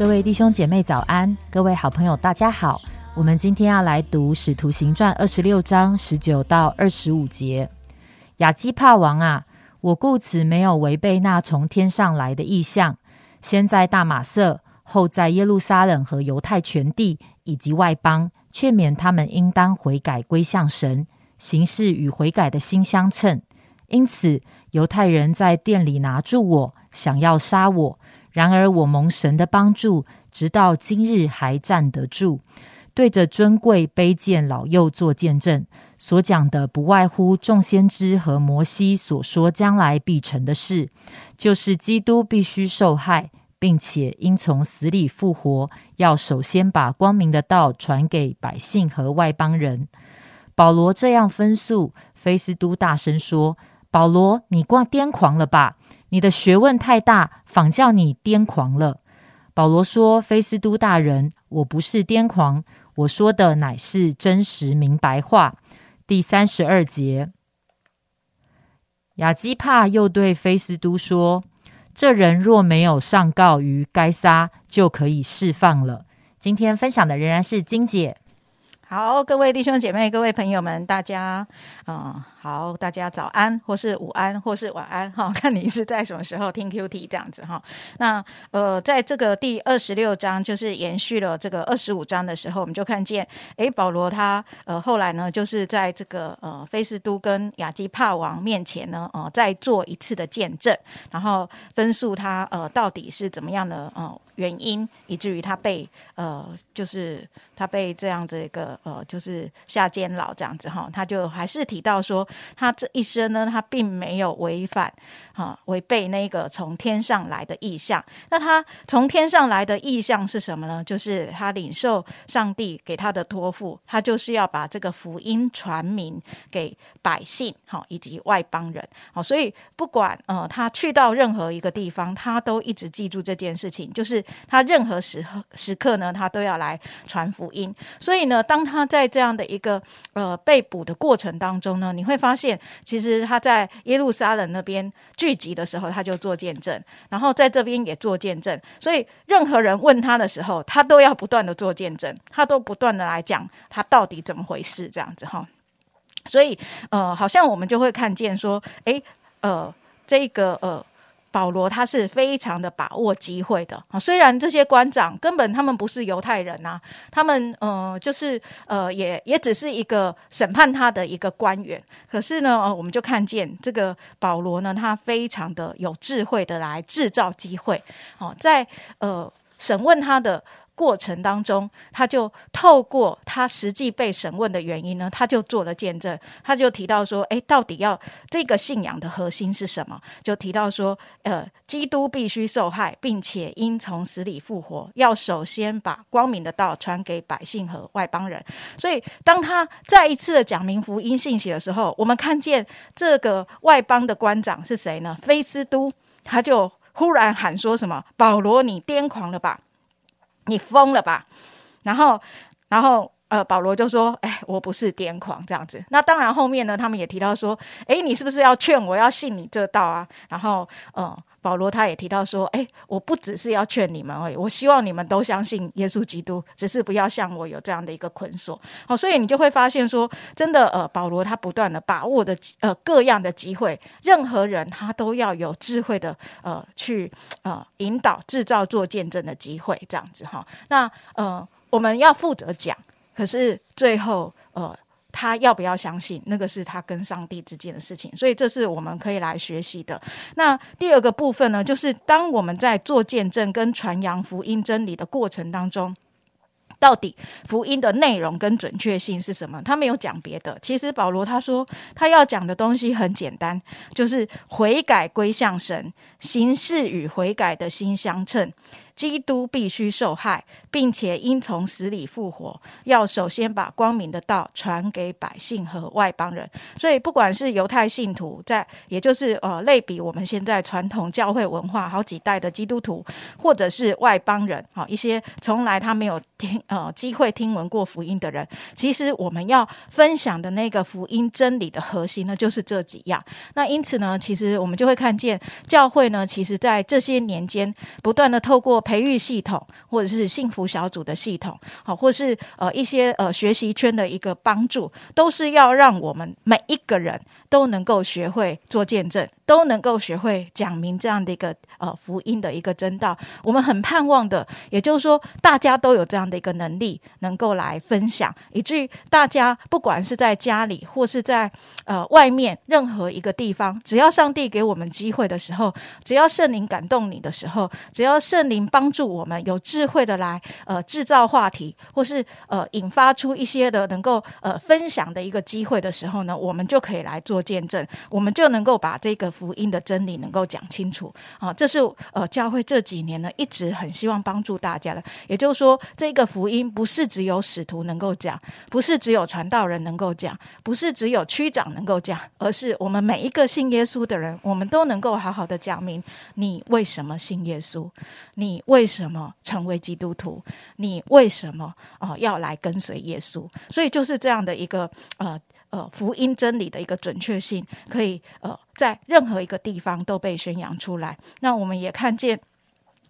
各位弟兄姐妹早安，各位好朋友大家好。我们今天要来读《使徒行传》二十六章十九到二十五节。亚基帕王啊，我故此没有违背那从天上来的意象，先在大马色，后在耶路撒冷和犹太全地以及外邦，劝勉他们应当悔改归向神，行事与悔改的心相称。因此，犹太人在店里拿住我，想要杀我。然而我蒙神的帮助，直到今日还站得住，对着尊贵卑贱老幼做见证。所讲的不外乎众先知和摩西所说将来必成的事，就是基督必须受害，并且应从死里复活，要首先把光明的道传给百姓和外邦人。保罗这样分诉，菲斯都大声说：“保罗，你挂癫狂了吧？”你的学问太大，仿叫你癫狂了。保罗说：“菲斯都大人，我不是癫狂，我说的乃是真实明白话。”第三十二节，亚基帕又对菲斯都说：“这人若没有上告于该撒，就可以释放了。”今天分享的仍然是金姐。好，各位弟兄姐妹，各位朋友们，大家，嗯。好，大家早安，或是午安，或是晚安，哈，看你是在什么时候听 Q T 这样子哈。那呃，在这个第二十六章，就是延续了这个二十五章的时候，我们就看见，诶，保罗他呃后来呢，就是在这个呃菲斯都跟亚基帕王面前呢，呃，再做一次的见证，然后分述他呃到底是怎么样的呃原因，以至于他被呃就是他被这样子一个呃就是下监牢这样子哈，他就还是提到说。他这一生呢，他并没有违反啊，违背那个从天上来的意象。那他从天上来的意象是什么呢？就是他领受上帝给他的托付，他就是要把这个福音传明给百姓，好以及外邦人。好，所以不管呃他去到任何一个地方，他都一直记住这件事情，就是他任何时刻时刻呢，他都要来传福音。所以呢，当他在这样的一个呃被捕的过程当中呢，你会。发现其实他在耶路撒冷那边聚集的时候，他就做见证，然后在这边也做见证。所以任何人问他的时候，他都要不断的做见证，他都不断的来讲他到底怎么回事这样子哈。所以呃，好像我们就会看见说，哎呃，这个呃。保罗他是非常的把握机会的啊，虽然这些官长根本他们不是犹太人呐，他们呃就是呃也也只是一个审判他的一个官员，可是呢，我们就看见这个保罗呢，他非常的有智慧的来制造机会好，在呃审问他的。过程当中，他就透过他实际被审问的原因呢，他就做了见证。他就提到说：“哎，到底要这个信仰的核心是什么？”就提到说：“呃，基督必须受害，并且应从死里复活，要首先把光明的道传给百姓和外邦人。”所以，当他再一次的讲明福音信息的时候，我们看见这个外邦的官长是谁呢？菲斯都，他就忽然喊说什么：“保罗，你癫狂了吧？”你疯了吧？然后，然后，呃，保罗就说：“哎，我不是癫狂这样子。”那当然，后面呢，他们也提到说：“哎，你是不是要劝我要信你这道啊？”然后，嗯。保罗他也提到说：“哎，我不只是要劝你们而已，我希望你们都相信耶稣基督，只是不要像我有这样的一个捆锁。”好，所以你就会发现说，真的，呃，保罗他不断的把握的呃各样的机会，任何人他都要有智慧的呃去呃引导、制造做见证的机会，这样子哈。那呃，我们要负责讲，可是最后呃。他要不要相信？那个是他跟上帝之间的事情，所以这是我们可以来学习的。那第二个部分呢，就是当我们在做见证跟传扬福音真理的过程当中，到底福音的内容跟准确性是什么？他没有讲别的。其实保罗他说他要讲的东西很简单，就是悔改归向神，行事与悔改的心相称。基督必须受害，并且应从死里复活。要首先把光明的道传给百姓和外邦人。所以，不管是犹太信徒，在也就是呃类比我们现在传统教会文化好几代的基督徒，或者是外邦人，好一些从来他没有听呃机会听闻过福音的人，其实我们要分享的那个福音真理的核心呢，就是这几样。那因此呢，其实我们就会看见教会呢，其实在这些年间不断的透过培育系统，或者是幸福小组的系统，好，或是呃一些呃学习圈的一个帮助，都是要让我们每一个人都能够学会做见证。都能够学会讲明这样的一个呃福音的一个真道，我们很盼望的，也就是说，大家都有这样的一个能力，能够来分享，以至于大家不管是在家里或是在呃外面任何一个地方，只要上帝给我们机会的时候，只要圣灵感动你的时候，只要圣灵帮助我们有智慧的来呃制造话题，或是呃引发出一些的能够呃分享的一个机会的时候呢，我们就可以来做见证，我们就能够把这个。福音的真理能够讲清楚啊，这是呃教会这几年呢一直很希望帮助大家的。也就是说，这个福音不是只有使徒能够讲，不是只有传道人能够讲，不是只有区长能够讲，而是我们每一个信耶稣的人，我们都能够好好的讲明你为什么信耶稣，你为什么成为基督徒，你为什么啊要来跟随耶稣。所以就是这样的一个呃。呃，福音真理的一个准确性，可以呃，在任何一个地方都被宣扬出来。那我们也看见。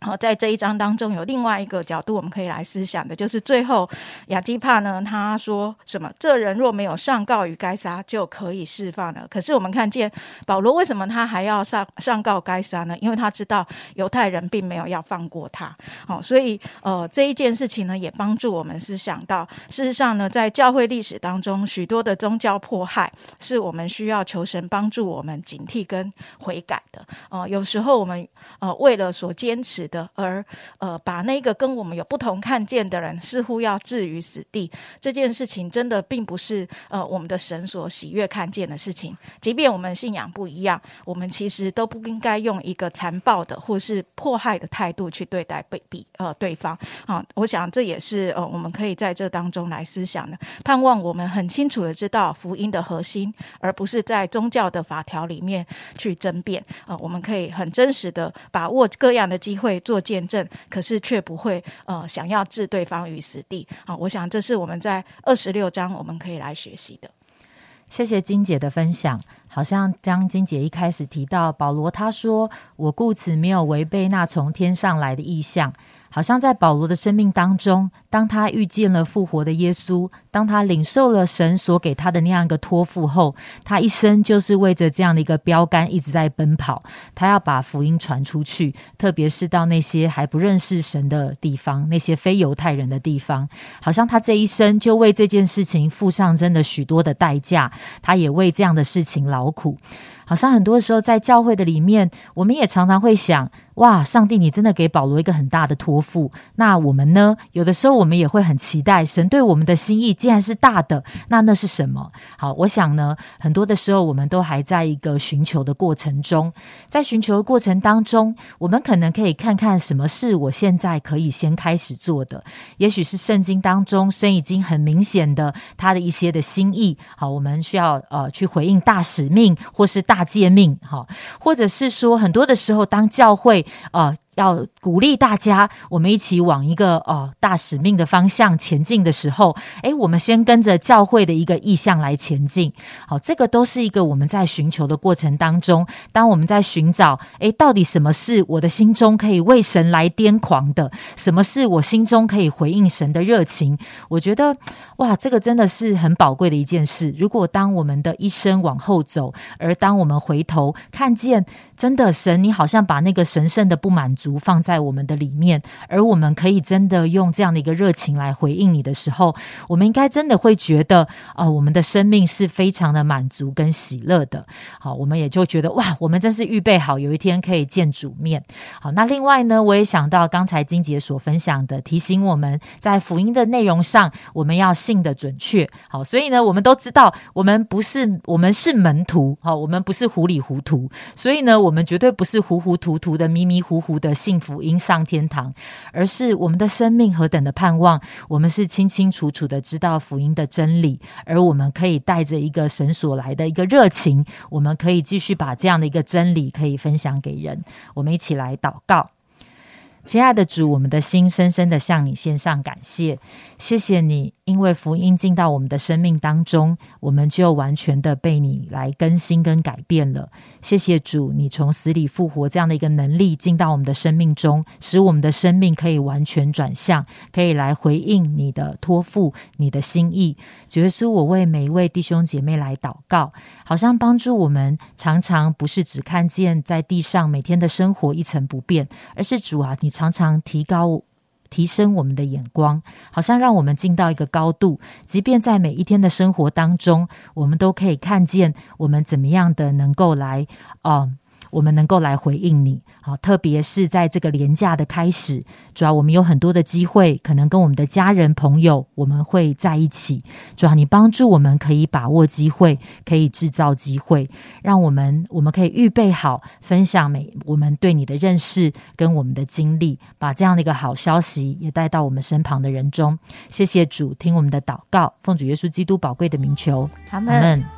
好，在这一章当中，有另外一个角度，我们可以来思想的，就是最后亚基帕呢，他说什么？这人若没有上告于该杀，就可以释放了。可是我们看见保罗为什么他还要上上告该杀呢？因为他知道犹太人并没有要放过他。好，所以呃，这一件事情呢，也帮助我们是想到，事实上呢，在教会历史当中，许多的宗教迫害，是我们需要求神帮助我们警惕跟悔改的。呃，有时候我们呃，为了所坚持。的，而呃，把那个跟我们有不同看见的人，似乎要置于死地，这件事情真的并不是呃我们的神所喜悦看见的事情。即便我们信仰不一样，我们其实都不应该用一个残暴的或是迫害的态度去对待被比呃对方。啊，我想这也是呃我们可以在这当中来思想的。盼望我们很清楚的知道福音的核心，而不是在宗教的法条里面去争辩。啊，我们可以很真实的把握各样的机会。做见证，可是却不会呃想要置对方于死地啊！我想这是我们在二十六章我们可以来学习的。谢谢金姐的分享。好像将金姐一开始提到保罗，他说：“我故此没有违背那从天上来的意向。”好像在保罗的生命当中，当他遇见了复活的耶稣，当他领受了神所给他的那样一个托付后，他一生就是为着这样的一个标杆一直在奔跑。他要把福音传出去，特别是到那些还不认识神的地方，那些非犹太人的地方。好像他这一生就为这件事情付上真的许多的代价，他也为这样的事情劳苦。好像很多时候在教会的里面，我们也常常会想：哇，上帝，你真的给保罗一个很大的托付。那我们呢？有的时候我们也会很期待神对我们的心意，既然是大的，那那是什么？好，我想呢，很多的时候我们都还在一个寻求的过程中，在寻求的过程当中，我们可能可以看看什么是我现在可以先开始做的。也许是圣经当中神已经很明显的他的一些的心意。好，我们需要呃去回应大使命或是大。诫命，好，或者是说，很多的时候，当教会啊。要鼓励大家，我们一起往一个哦大使命的方向前进的时候，诶，我们先跟着教会的一个意向来前进。好，这个都是一个我们在寻求的过程当中，当我们在寻找，诶，到底什么是我的心中可以为神来癫狂的？什么是我心中可以回应神的热情？我觉得，哇，这个真的是很宝贵的一件事。如果当我们的一生往后走，而当我们回头看见，真的神，你好像把那个神圣的不满足。放在我们的里面，而我们可以真的用这样的一个热情来回应你的时候，我们应该真的会觉得啊，我们的生命是非常的满足跟喜乐的。好，我们也就觉得哇，我们真是预备好有一天可以见主面。好，那另外呢，我也想到刚才金姐所分享的，提醒我们在福音的内容上，我们要信的准确。好，所以呢，我们都知道，我们不是我们是门徒，好，我们不是糊里糊涂，所以呢，我们绝对不是糊糊涂涂的、迷迷糊糊的。幸福应上天堂，而是我们的生命何等的盼望。我们是清清楚楚的知道福音的真理，而我们可以带着一个神所来的一个热情，我们可以继续把这样的一个真理可以分享给人。我们一起来祷告。亲爱的主，我们的心深深的向你献上感谢，谢谢你，因为福音进到我们的生命当中，我们就完全的被你来更新跟改变了。谢谢主，你从死里复活这样的一个能力进到我们的生命中，使我们的生命可以完全转向，可以来回应你的托付、你的心意。主耶稣，我为每一位弟兄姐妹来祷告，好像帮助我们常常不是只看见在地上每天的生活一成不变，而是主啊，你。常常提高、提升我们的眼光，好像让我们进到一个高度。即便在每一天的生活当中，我们都可以看见我们怎么样的能够来哦。我们能够来回应你，好，特别是在这个廉价的开始，主要我们有很多的机会，可能跟我们的家人朋友，我们会在一起。主要你帮助我们可以把握机会，可以制造机会，让我们我们可以预备好分享每我们对你的认识跟我们的经历，把这样的一个好消息也带到我们身旁的人中。谢谢主，听我们的祷告，奉主耶稣基督宝贵的名求，阿门。